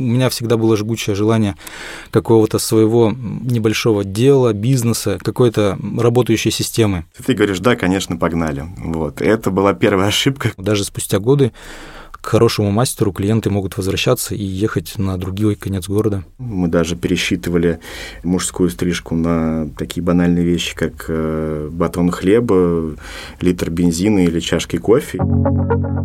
У меня всегда было жгучее желание какого-то своего небольшого дела, бизнеса, какой-то работающей системы. Ты говоришь, да, конечно, погнали. Вот. Это была первая ошибка. Даже спустя годы к хорошему мастеру клиенты могут возвращаться и ехать на другой конец города. Мы даже пересчитывали мужскую стрижку на такие банальные вещи, как э, батон хлеба, литр бензина или чашки кофе.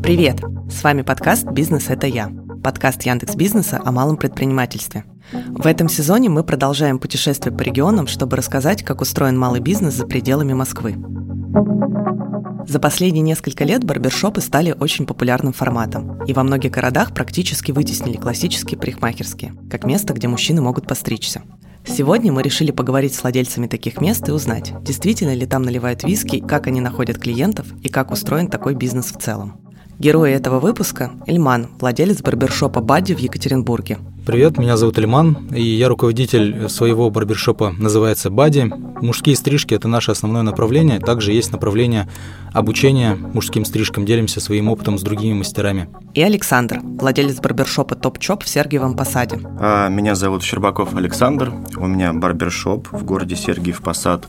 Привет! С вами подкаст «Бизнес – это я». Подкаст Яндекс Бизнеса о малом предпринимательстве. В этом сезоне мы продолжаем путешествие по регионам, чтобы рассказать, как устроен малый бизнес за пределами Москвы. За последние несколько лет барбершопы стали очень популярным форматом, и во многих городах практически вытеснили классические парикмахерские, как место, где мужчины могут постричься. Сегодня мы решили поговорить с владельцами таких мест и узнать, действительно ли там наливают виски, как они находят клиентов и как устроен такой бизнес в целом. Герой этого выпуска – Эльман, владелец барбершопа «Бадди» в Екатеринбурге. Привет, меня зовут Эльман, и я руководитель своего барбершопа, называется «Бадди». Мужские стрижки – это наше основное направление, также есть направление обучения мужским стрижкам, делимся своим опытом с другими мастерами. И Александр, владелец барбершопа «Топ-чоп» в Сергиевом Посаде. А, меня зовут Щербаков Александр, у меня барбершоп в городе Сергиев Посад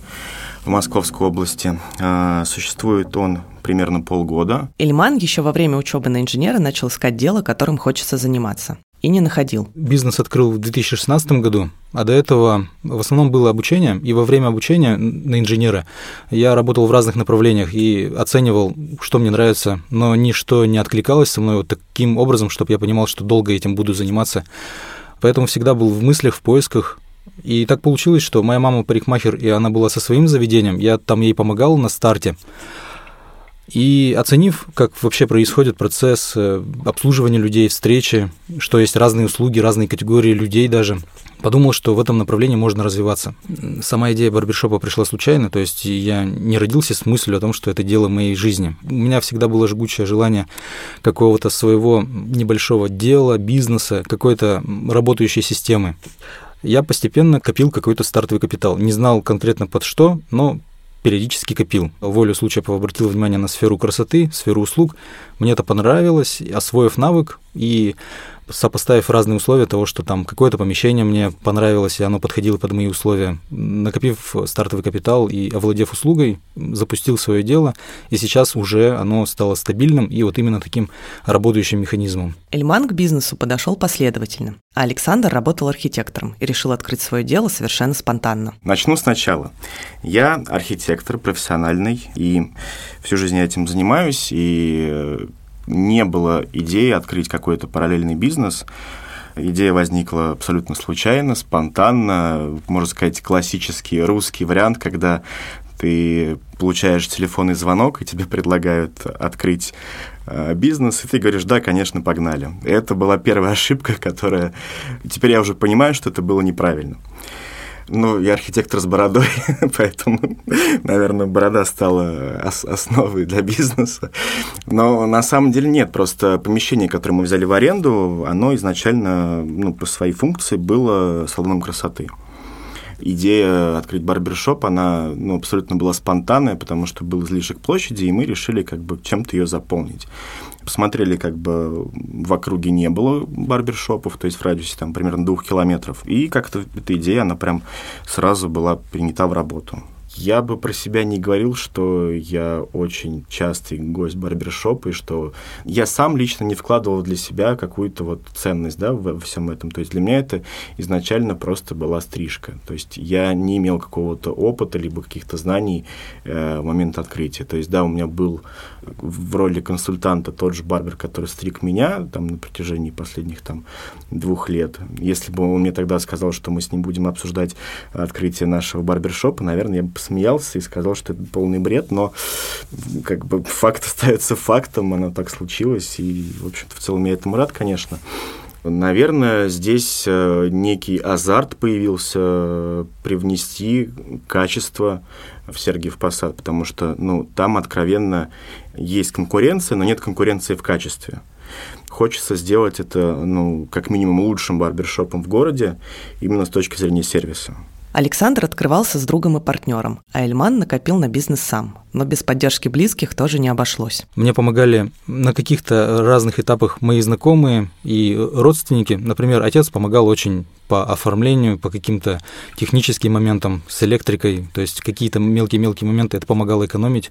в Московской области. А, существует он примерно полгода. Ильман еще во время учебы на инженера начал искать дело, которым хочется заниматься. И не находил. Бизнес открыл в 2016 году, а до этого в основном было обучение. И во время обучения на инженера я работал в разных направлениях и оценивал, что мне нравится, но ничто не откликалось со мной вот таким образом, чтобы я понимал, что долго этим буду заниматься. Поэтому всегда был в мыслях, в поисках, и так получилось, что моя мама парикмахер, и она была со своим заведением, я там ей помогал на старте. И оценив, как вообще происходит процесс э, обслуживания людей, встречи, что есть разные услуги, разные категории людей даже, подумал, что в этом направлении можно развиваться. Сама идея барбершопа пришла случайно, то есть я не родился с мыслью о том, что это дело моей жизни. У меня всегда было жгучее желание какого-то своего небольшого дела, бизнеса, какой-то работающей системы я постепенно копил какой-то стартовый капитал. Не знал конкретно под что, но периодически копил. Волю случая обратил внимание на сферу красоты, сферу услуг. Мне это понравилось, освоив навык и сопоставив разные условия того, что там какое-то помещение мне понравилось, и оно подходило под мои условия, накопив стартовый капитал и овладев услугой, запустил свое дело, и сейчас уже оно стало стабильным и вот именно таким работающим механизмом. Эльман к бизнесу подошел последовательно, а Александр работал архитектором и решил открыть свое дело совершенно спонтанно. Начну сначала. Я архитектор профессиональный, и всю жизнь я этим занимаюсь, и не было идеи открыть какой-то параллельный бизнес. Идея возникла абсолютно случайно, спонтанно, можно сказать, классический русский вариант, когда ты получаешь телефонный звонок, и тебе предлагают открыть э, бизнес, и ты говоришь, да, конечно, погнали. Это была первая ошибка, которая... Теперь я уже понимаю, что это было неправильно. Ну, я архитектор с бородой, поэтому, наверное, борода стала основой для бизнеса. Но на самом деле нет, просто помещение, которое мы взяли в аренду, оно изначально, ну, по своей функции было салоном красоты идея открыть барбершоп, она ну, абсолютно была спонтанная, потому что был излишек площади, и мы решили как бы чем-то ее заполнить. Посмотрели, как бы в округе не было барбершопов, то есть в радиусе там примерно двух километров. И как-то эта идея, она прям сразу была принята в работу. Я бы про себя не говорил, что я очень частый гость барбершопа, и что я сам лично не вкладывал для себя какую-то вот ценность да, во всем этом. То есть для меня это изначально просто была стрижка. То есть я не имел какого-то опыта либо каких-то знаний э, в момент открытия. То есть да, у меня был в роли консультанта тот же барбер, который стриг меня там на протяжении последних там двух лет. Если бы он мне тогда сказал, что мы с ним будем обсуждать открытие нашего барбершопа, наверное, я бы посмеялся и сказал, что это полный бред, но как бы факт остается фактом, оно так случилось, и, в общем-то, в целом я этому рад, конечно. Наверное, здесь э, некий азарт появился э, привнести качество в Сергиев Посад, потому что ну, там откровенно есть конкуренция, но нет конкуренции в качестве. Хочется сделать это, ну, как минимум, лучшим барбершопом в городе, именно с точки зрения сервиса. Александр открывался с другом и партнером, а Эльман накопил на бизнес сам, но без поддержки близких тоже не обошлось. Мне помогали на каких-то разных этапах мои знакомые и родственники. Например, отец помогал очень по оформлению, по каким-то техническим моментам с электрикой, то есть какие-то мелкие-мелкие моменты это помогало экономить.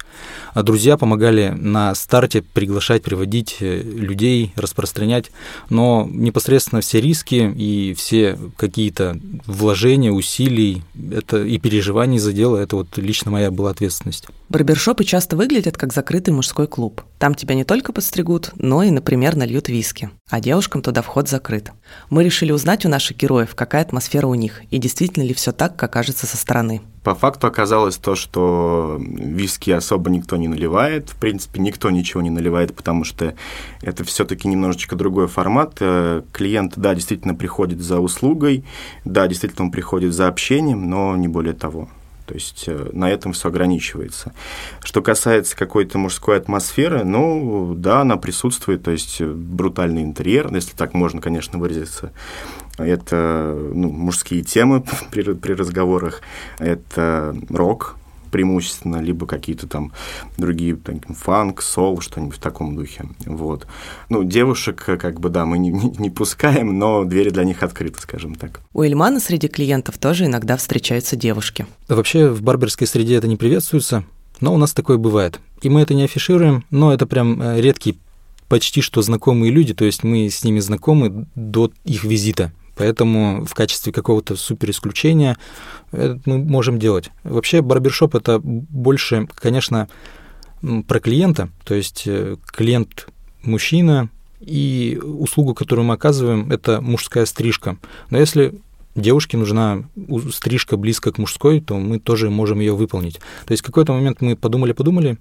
А друзья помогали на старте приглашать, приводить э, людей, распространять, но непосредственно все риски и все какие-то вложения, усилий это и переживаний за дело, это вот лично моя была ответственность. Барбершопы часто выглядят как закрытый мужской клуб. Там тебя не только подстригут, но и, например, нальют виски. А девушкам туда вход закрыт. Мы решили узнать у наших героев, какая атмосфера у них, и действительно ли все так, как кажется со стороны. По факту оказалось то, что виски особо никто не наливает. В принципе, никто ничего не наливает, потому что это все-таки немножечко другой формат. Э, клиент, да, действительно приходит за услугой, да, действительно он приходит за общением, но не более того. То есть э, на этом все ограничивается. Что касается какой-то мужской атмосферы, ну да, она присутствует, то есть э, брутальный интерьер, если так можно, конечно, выразиться. Это ну, мужские темы при, при разговорах, это рок, преимущественно, либо какие-то там другие, там, фанк, сол, что-нибудь в таком духе. Вот. Ну, девушек, как бы, да, мы не, не, не пускаем, но двери для них открыты, скажем так. У Эльмана среди клиентов тоже иногда встречаются девушки. Вообще в барберской среде это не приветствуется, но у нас такое бывает. И мы это не афишируем, но это прям э, редкий почти что знакомые люди, то есть мы с ними знакомы до их визита. Поэтому в качестве какого-то супер исключения мы можем делать. Вообще барбершоп это больше, конечно, про клиента, то есть э, клиент мужчина, и услугу, которую мы оказываем, это мужская стрижка. Но если девушке нужна стрижка близко к мужской, то мы тоже можем ее выполнить. То есть в какой-то момент мы подумали-подумали,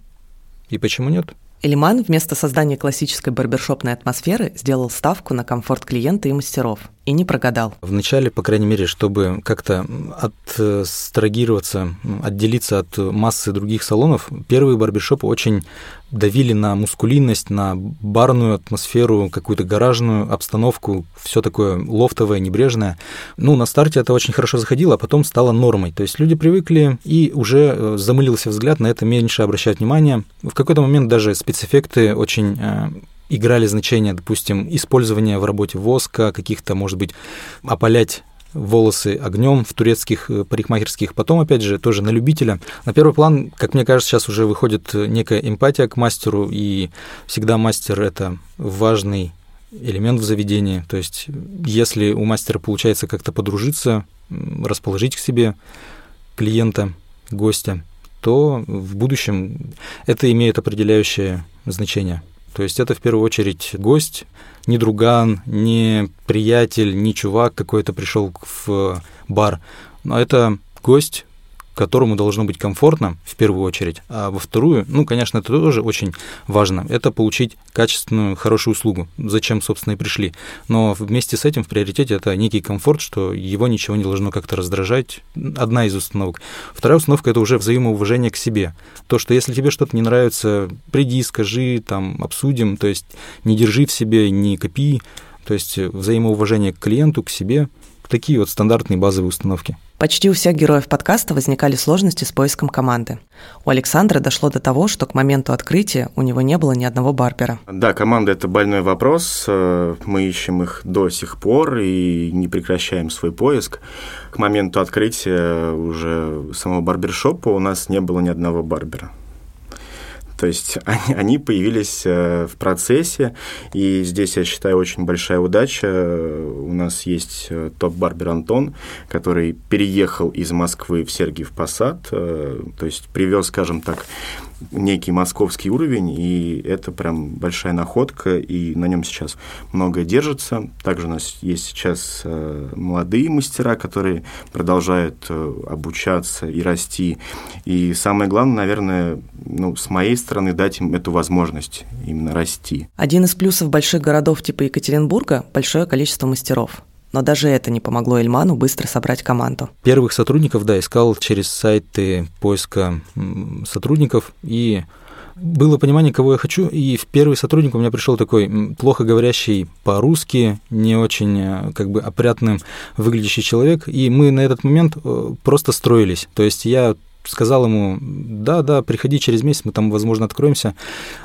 и почему нет? Элиман вместо создания классической барбершопной атмосферы сделал ставку на комфорт клиента и мастеров. И не прогадал. Вначале, по крайней мере, чтобы как-то отстрагироваться, отделиться от массы других салонов, первые барбершопы очень давили на мускулинность, на барную атмосферу, какую-то гаражную обстановку, все такое лофтовое, небрежное. Ну, на старте это очень хорошо заходило, а потом стало нормой. То есть люди привыкли, и уже э, замылился взгляд, на это меньше обращать внимание. В какой-то момент даже спецэффекты очень э, играли значение, допустим, использование в работе воска, каких-то, может быть, опалять волосы огнем в турецких э, парикмахерских. Потом, опять же, тоже на любителя. На первый план, как мне кажется, сейчас уже выходит некая эмпатия к мастеру, и всегда мастер – это важный элемент в заведении. То есть, если у мастера получается как-то подружиться, расположить к себе клиента, гостя, то в будущем это имеет определяющее значение. То есть это в первую очередь гость, не друган, не приятель, не чувак какой-то пришел в бар, но это гость, которому должно быть комфортно в первую очередь, а во вторую, ну, конечно, это тоже очень важно, это получить качественную, хорошую услугу, зачем, собственно, и пришли. Но вместе с этим в приоритете это некий комфорт, что его ничего не должно как-то раздражать, одна из установок. Вторая установка – это уже взаимоуважение к себе. То, что если тебе что-то не нравится, приди, скажи, там, обсудим, то есть не держи в себе, не копи, то есть взаимоуважение к клиенту, к себе – Такие вот стандартные базовые установки. Почти у всех героев подкаста возникали сложности с поиском команды. У Александра дошло до того, что к моменту открытия у него не было ни одного барбера. Да, команда – это больной вопрос. Э, мы ищем их до сих пор и не прекращаем свой поиск. К моменту открытия уже самого барбершопа у нас не было ни одного барбера. То есть они, они появились э, в процессе, и здесь, я считаю, очень большая удача. У нас есть э, топ-барбер Антон, который переехал из Москвы в Сергиев Посад, э, то есть привез, скажем так, некий московский уровень, и это прям большая находка, и на нем сейчас многое держится. Также у нас есть сейчас э, молодые мастера, которые продолжают э, обучаться и расти. И самое главное, наверное, ну, с моей стороны, дать им эту возможность именно расти. Один из плюсов больших городов типа Екатеринбурга – большое количество мастеров. Но даже это не помогло Эльману быстро собрать команду. Первых сотрудников, да, искал через сайты поиска сотрудников, и было понимание, кого я хочу, и в первый сотрудник у меня пришел такой плохо говорящий по-русски, не очень э, как бы опрятным выглядящий человек, и мы на этот момент э, просто строились. То есть я сказал ему, да, да, приходи через месяц, мы там, возможно, откроемся.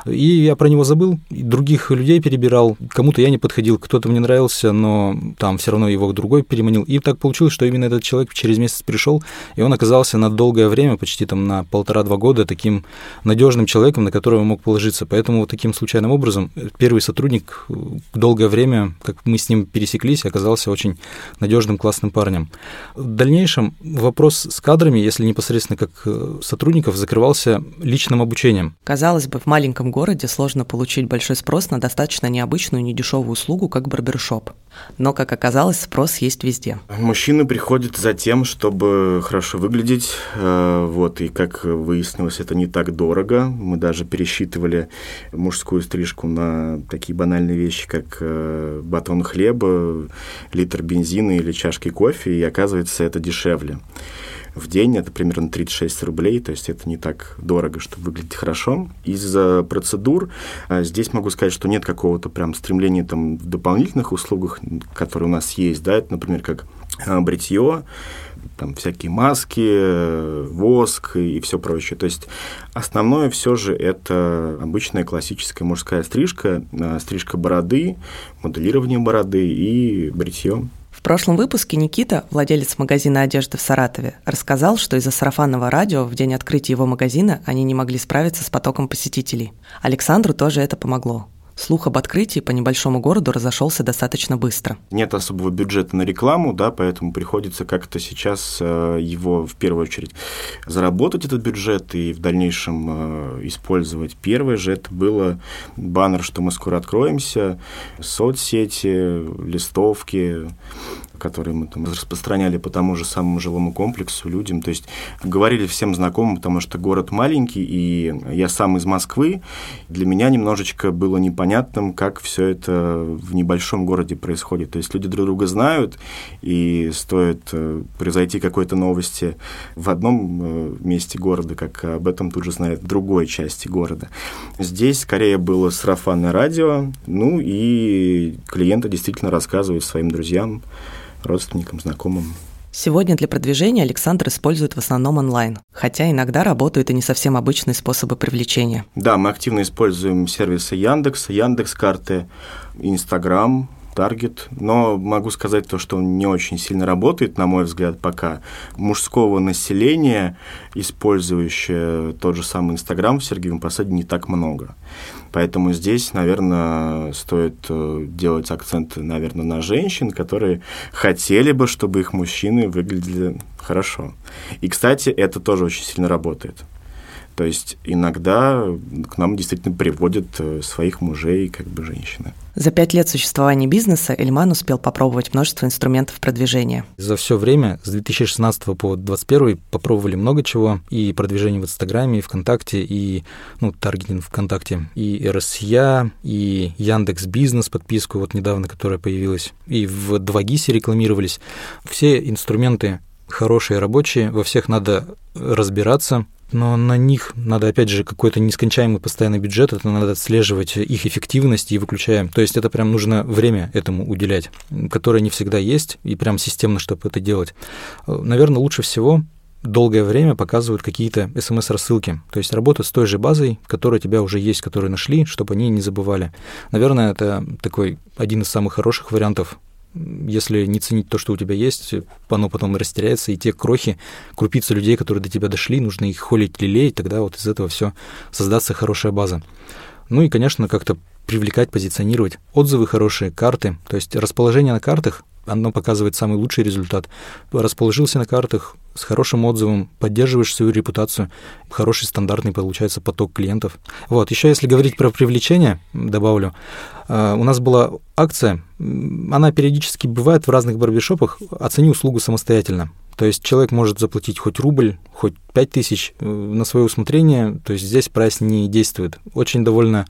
И я про него забыл, других людей перебирал, кому-то я не подходил, кто-то мне нравился, но там все равно его другой переманил. И так получилось, что именно этот человек через месяц пришел, и он оказался на долгое время, почти там на полтора-два года, таким надежным человеком, на которого мог положиться. Поэтому вот таким случайным образом первый сотрудник долгое время, как мы с ним пересеклись, оказался очень надежным, классным парнем. В дальнейшем вопрос с кадрами, если непосредственно как э, сотрудников, закрывался личным обучением. Казалось бы, в маленьком городе сложно получить большой спрос на достаточно необычную, недешевую услугу, как барбершоп. Но, как оказалось, спрос есть везде. Мужчины приходят за тем, чтобы хорошо выглядеть. Э, вот, и как выяснилось, это не так дорого. Мы даже пересчитывали мужскую стрижку на такие банальные вещи, как э, батон хлеба, литр бензина или чашки кофе, и оказывается, это дешевле в день, это примерно 36 рублей, то есть это не так дорого, чтобы выглядеть хорошо. Из процедур а, здесь могу сказать, что нет какого-то прям стремления там в дополнительных услугах, которые у нас есть, да, это, например, как а, бритье, там всякие маски, воск и все прочее. То есть основное все же это обычная классическая мужская стрижка, стрижка бороды, моделирование бороды и бритье. В прошлом выпуске Никита, владелец магазина одежды в Саратове, рассказал, что из-за сарафанного радио в день открытия его магазина они не могли справиться с потоком посетителей. Александру тоже это помогло. Слух об открытии по небольшому городу разошелся достаточно быстро. Нет особого бюджета на рекламу, да, поэтому приходится как-то сейчас э, его в первую очередь заработать этот бюджет и в дальнейшем э, использовать. Первое же это было баннер, что мы скоро откроемся, соцсети, листовки, которые мы там распространяли по тому же самому жилому комплексу людям. То есть говорили всем знакомым, потому что город маленький, и я сам из Москвы. Для меня немножечко было непонятным, как все это в небольшом городе происходит. То есть люди друг друга знают, и стоит э, произойти какой-то новости в одном э, месте города, как об этом тут же знает другой части города. Здесь скорее было сарафанное радио, ну и клиенты действительно рассказывают своим друзьям, родственникам, знакомым. Сегодня для продвижения Александр использует в основном онлайн, хотя иногда работают и не совсем обычные способы привлечения. Да, мы активно используем сервисы Яндекс, Яндекс карты, Инстаграм, таргет, но могу сказать то, что он не очень сильно работает, на мой взгляд, пока. Мужского населения, использующее тот же самый Инстаграм в Сергеевом Посаде, не так много. Поэтому здесь, наверное, стоит э, делать акцент, наверное, на женщин, которые хотели бы, чтобы их мужчины выглядели хорошо. И, кстати, это тоже очень сильно работает. То есть иногда к нам действительно приводят э, своих мужей как бы женщины. За пять лет существования бизнеса Эльман успел попробовать множество инструментов продвижения. За все время, с 2016 по 2021, попробовали много чего. И продвижение в Инстаграме, и ВКонтакте, и ну, таргетинг ВКонтакте, и РСЯ, и Яндекс Бизнес подписку, вот недавно, которая появилась, и в 2GIS рекламировались. Все инструменты хорошие, рабочие, во всех надо разбираться, но на них надо, опять же, какой-то нескончаемый постоянный бюджет, это надо отслеживать их эффективность и выключаем. То есть это прям нужно время этому уделять, которое не всегда есть, и прям системно, чтобы это делать. Наверное, лучше всего долгое время показывают какие-то смс-рассылки. То есть работа с той же базой, которая у тебя уже есть, которую нашли, чтобы они не забывали. Наверное, это такой один из самых хороших вариантов если не ценить то, что у тебя есть, оно потом растеряется, и те крохи, крупицы людей, которые до тебя дошли, нужно их холить, лелеять, тогда вот из этого все создастся хорошая база. Ну и, конечно, как-то привлекать, позиционировать. Отзывы хорошие, карты, то есть расположение на картах, оно показывает самый лучший результат. Расположился на картах с хорошим отзывом, поддерживаешь свою репутацию, хороший стандартный получается поток клиентов. Вот, еще если говорить про привлечение, добавлю, э, у нас была акция, она периодически бывает в разных барбершопах, оцени услугу самостоятельно. То есть человек может заплатить хоть рубль, хоть пять тысяч э, на свое усмотрение, то есть здесь прайс не действует. Очень довольно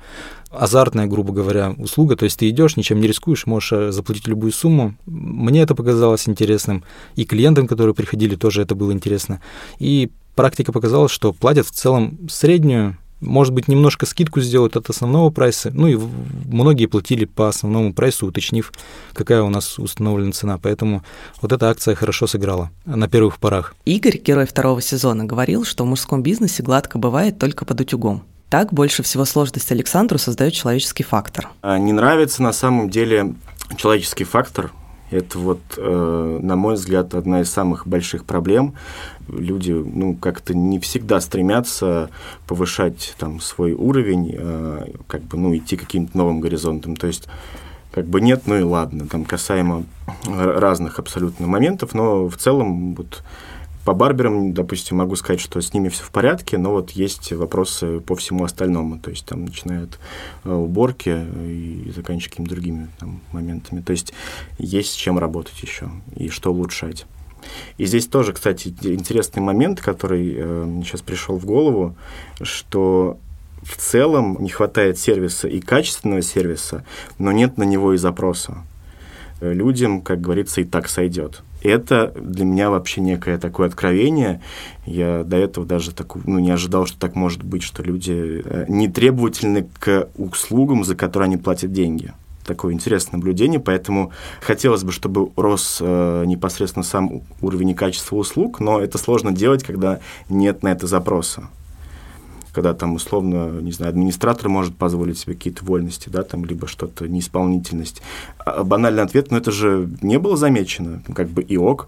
азартная, грубо говоря, услуга, то есть ты идешь, ничем не рискуешь, можешь э, заплатить любую сумму. Мне это показалось интересным, и клиентам, которые приходили, тоже это было интересно. И практика показала, что платят в целом среднюю может быть, немножко скидку сделают от основного прайса. Ну и многие платили по основному прайсу, уточнив, какая у нас установлена цена. Поэтому вот эта акция хорошо сыграла на первых порах. Игорь, герой второго сезона, говорил, что в мужском бизнесе гладко бывает только под утюгом. Так больше всего сложность Александру создает человеческий фактор. А не нравится на самом деле человеческий фактор. Это вот, э, на мой взгляд, одна из самых больших проблем. Люди, ну, как-то не всегда стремятся повышать там свой уровень, э, как бы, ну, идти каким-то новым горизонтом. То есть как бы нет, ну и ладно, там касаемо разных абсолютно моментов, но в целом вот по барберам, допустим, могу сказать, что с ними все в порядке, но вот есть вопросы по всему остальному. То есть там начинают э, уборки и заканчивая какими-то другими там, моментами. То есть есть с чем работать еще и что улучшать. И здесь тоже, кстати, интересный момент, который э, сейчас пришел в голову, что в целом не хватает сервиса и качественного сервиса, но нет на него и запроса. Э, людям, как говорится, и так сойдет это для меня вообще некое такое откровение. Я до этого даже так, ну, не ожидал, что так может быть, что люди э, не требовательны к услугам, за которые они платят деньги. Такое интересное наблюдение, поэтому хотелось бы, чтобы рос э, непосредственно сам уровень и качество услуг, но это сложно делать, когда нет на это запроса когда там условно, не знаю, администратор может позволить себе какие-то вольности, да, там, либо что-то, неисполнительность. А банальный ответ, ну это же не было замечено, как бы и ок.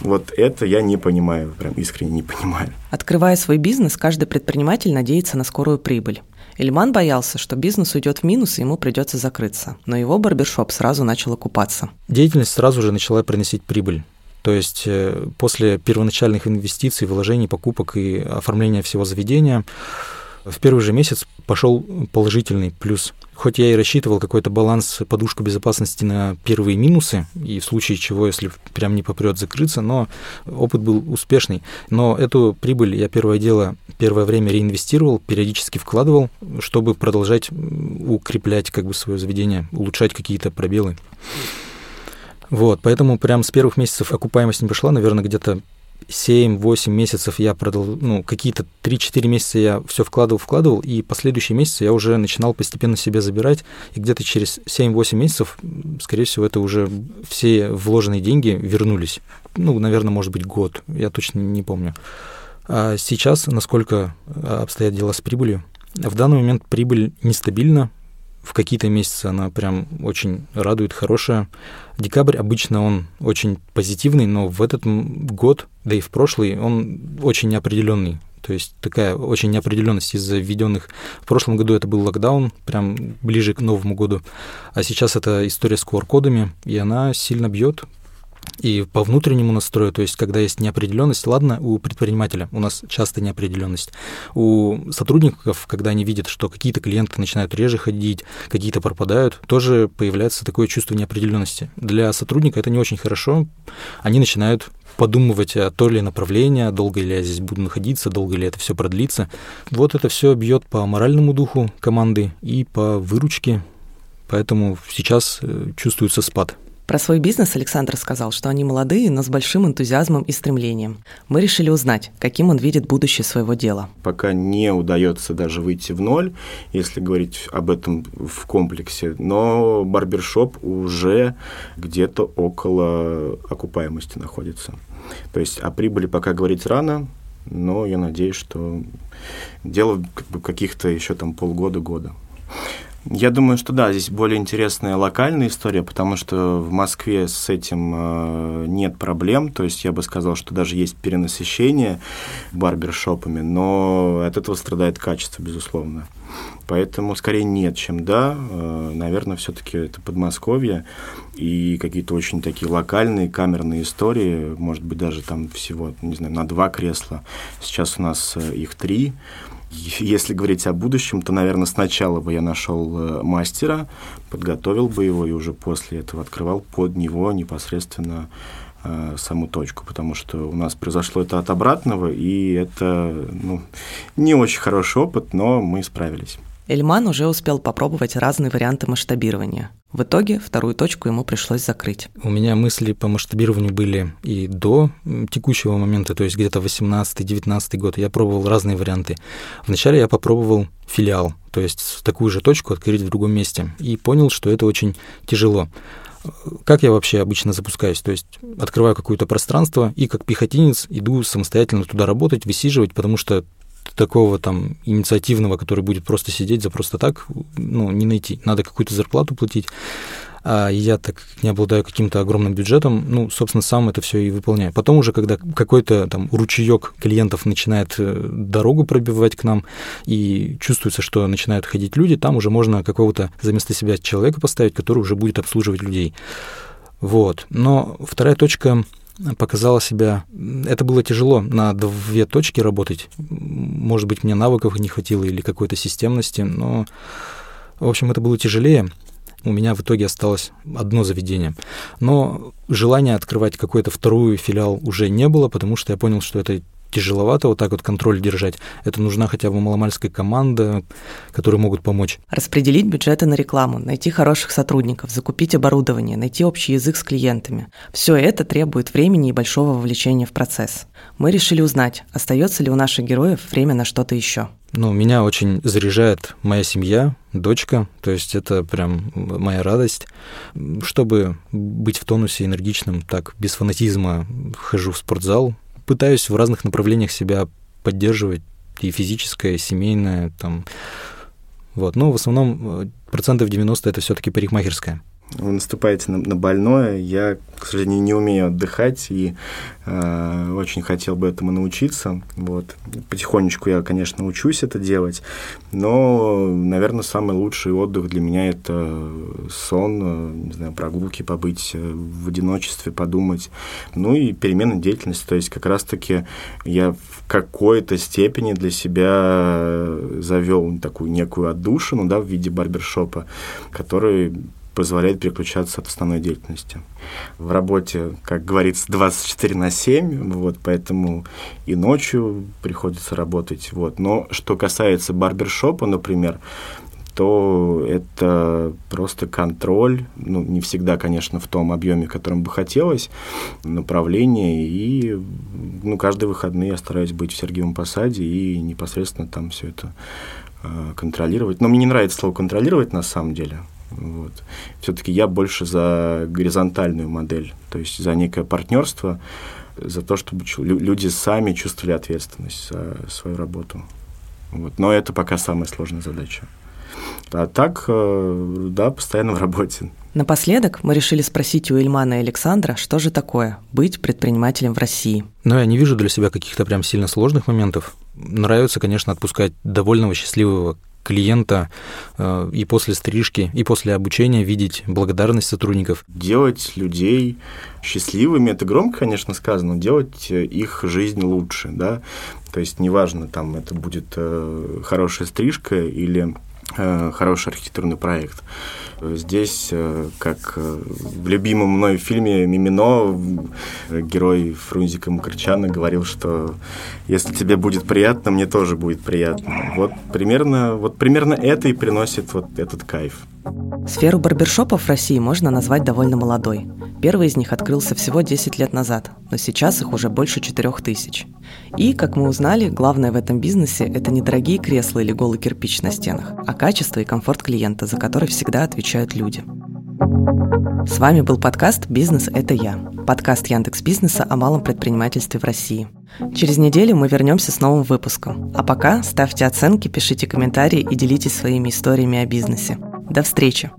Вот это я не понимаю, прям искренне не понимаю. Открывая свой бизнес, каждый предприниматель надеется на скорую прибыль. Ильман боялся, что бизнес уйдет в минус, и ему придется закрыться. Но его барбершоп сразу начал окупаться. Деятельность сразу же начала приносить прибыль. То есть э, после первоначальных инвестиций, вложений, покупок и оформления всего заведения в первый же месяц пошел положительный плюс. Хоть я и рассчитывал какой-то баланс, подушку безопасности на первые минусы, и в случае чего, если прям не попрет закрыться, но опыт был успешный. Но эту прибыль я первое дело, первое время реинвестировал, периодически вкладывал, чтобы продолжать укреплять как бы свое заведение, улучшать какие-то пробелы. Вот, поэтому прям с первых месяцев окупаемость не пошла, наверное, где-то 7-8 месяцев я продал, ну, какие-то 3-4 месяца я все вкладывал, вкладывал, и последующие месяцы я уже начинал постепенно себе забирать, и где-то через 7-8 месяцев, скорее всего, это уже все вложенные деньги вернулись. Ну, наверное, может быть, год, я точно не помню. А сейчас, насколько обстоят дела с прибылью? В данный момент прибыль нестабильна, в какие-то месяцы она прям очень радует, хорошая. Декабрь обычно он очень позитивный, но в этот год, да и в прошлый, он очень неопределенный. То есть такая очень неопределенность из-за введенных. В прошлом году это был локдаун, прям ближе к Новому году. А сейчас это история с QR-кодами, и она сильно бьет и по внутреннему настрою, то есть когда есть неопределенность, ладно, у предпринимателя у нас часто неопределенность. У сотрудников, когда они видят, что какие-то клиенты начинают реже ходить, какие-то пропадают, тоже появляется такое чувство неопределенности. Для сотрудника это не очень хорошо. Они начинают подумывать, а то ли направление, долго ли я здесь буду находиться, долго ли это все продлится. Вот это все бьет по моральному духу команды и по выручке, поэтому сейчас э, чувствуется спад. Про свой бизнес Александр сказал, что они молодые, но с большим энтузиазмом и стремлением. Мы решили узнать, каким он видит будущее своего дела. Пока не удается даже выйти в ноль, если говорить об этом в комплексе, но барбершоп уже где-то около окупаемости находится. То есть о прибыли пока говорить рано, но я надеюсь, что дело каких-то еще там полгода-года. Я думаю, что да, здесь более интересная локальная история, потому что в Москве с этим э, нет проблем. То есть я бы сказал, что даже есть перенасыщение барбершопами, но от этого страдает качество, безусловно. Поэтому скорее нет, чем да. Э, наверное, все-таки это Подмосковье и какие-то очень такие локальные камерные истории, может быть, даже там всего, не знаю, на два кресла. Сейчас у нас э, их три. Если говорить о будущем, то, наверное, сначала бы я нашел э, мастера, подготовил бы его и уже после этого открывал под него непосредственно э, саму точку, потому что у нас произошло это от обратного, и это ну, не очень хороший опыт, но мы справились. Эльман уже успел попробовать разные варианты масштабирования. В итоге вторую точку ему пришлось закрыть. У меня мысли по масштабированию были и до текущего момента, то есть где-то 18-19 год. Я пробовал разные варианты. Вначале я попробовал филиал, то есть такую же точку открыть в другом месте, и понял, что это очень тяжело. Как я вообще обычно запускаюсь? То есть открываю какое-то пространство и как пехотинец иду самостоятельно туда работать, высиживать, потому что такого там инициативного, который будет просто сидеть за просто так, ну, не найти. Надо какую-то зарплату платить. А я так не обладаю каким-то огромным бюджетом, ну, собственно, сам это все и выполняю. Потом уже, когда какой-то там ручеек клиентов начинает э, дорогу пробивать к нам, и чувствуется, что начинают ходить люди, там уже можно какого-то за место себя человека поставить, который уже будет обслуживать людей. Вот. Но вторая точка показала себя... Это было тяжело на две точки работать. Может быть, мне навыков не хватило или какой-то системности, но, в общем, это было тяжелее у меня в итоге осталось одно заведение. Но желания открывать какой-то вторую филиал уже не было, потому что я понял, что это тяжеловато вот так вот контроль держать. Это нужна хотя бы маломальская команда, которые могут помочь. Распределить бюджеты на рекламу, найти хороших сотрудников, закупить оборудование, найти общий язык с клиентами. Все это требует времени и большого вовлечения в процесс. Мы решили узнать, остается ли у наших героев время на что-то еще. Ну, меня очень заряжает моя семья, дочка, то есть это прям моя радость. Чтобы быть в тонусе энергичным, так без фанатизма хожу в спортзал, пытаюсь в разных направлениях себя поддерживать, и физическое, и семейное, там, вот. Но в основном э, процентов 90 это все-таки парикмахерская вы наступаете на, на больное. Я, к сожалению, не умею отдыхать и э, очень хотел бы этому научиться. Вот. Потихонечку я, конечно, учусь это делать, но, наверное, самый лучший отдых для меня это сон, э, не знаю, прогулки, побыть э, в одиночестве, подумать. Ну и перемена деятельности. То есть как раз-таки я в какой-то степени для себя завел такую некую отдушину да, в виде барбершопа, который позволяет переключаться от основной деятельности. В работе, как говорится, 24 на 7, вот, поэтому и ночью приходится работать. Вот. Но что касается барбершопа, например, то это просто контроль, ну, не всегда, конечно, в том объеме, которым бы хотелось, направление, и, ну, каждые выходные я стараюсь быть в Сергиевом Посаде и непосредственно там все это э, контролировать. Но мне не нравится слово «контролировать» на самом деле, вот. Все-таки я больше за горизонтальную модель, то есть за некое партнерство, за то, чтобы люди сами чувствовали ответственность за свою работу. Вот. Но это пока самая сложная задача. А так, э, да, постоянно в работе. Напоследок мы решили спросить у Ильмана и Александра, что же такое быть предпринимателем в России. Ну, я не вижу для себя каких-то прям сильно сложных моментов. Нравится, конечно, отпускать довольного, счастливого клиента э, и после стрижки, и после обучения видеть благодарность сотрудников. Делать людей счастливыми, это громко, конечно, сказано, делать э, их жизнь лучше, да, то есть неважно, там это будет э, хорошая стрижка или хороший архитектурный проект. Здесь, э, как э, в любимом мной фильме «Мимино», герой Фрунзика Мукрчана говорил, что если тебе будет приятно, мне тоже будет приятно. Вот примерно, вот примерно это и приносит вот этот кайф. Сферу барбершопов в России можно назвать довольно молодой. Первый из них открылся всего 10 лет назад, но сейчас их уже больше 4 тысяч. И, как мы узнали, главное в этом бизнесе – это не дорогие кресла или голый кирпич на стенах, а качество и комфорт клиента, за который всегда отвечают люди. С вами был подкаст «Бизнес – это я». Подкаст Яндекс Бизнеса о малом предпринимательстве в России. Через неделю мы вернемся с новым выпуском. А пока ставьте оценки, пишите комментарии и делитесь своими историями о бизнесе. До встречи!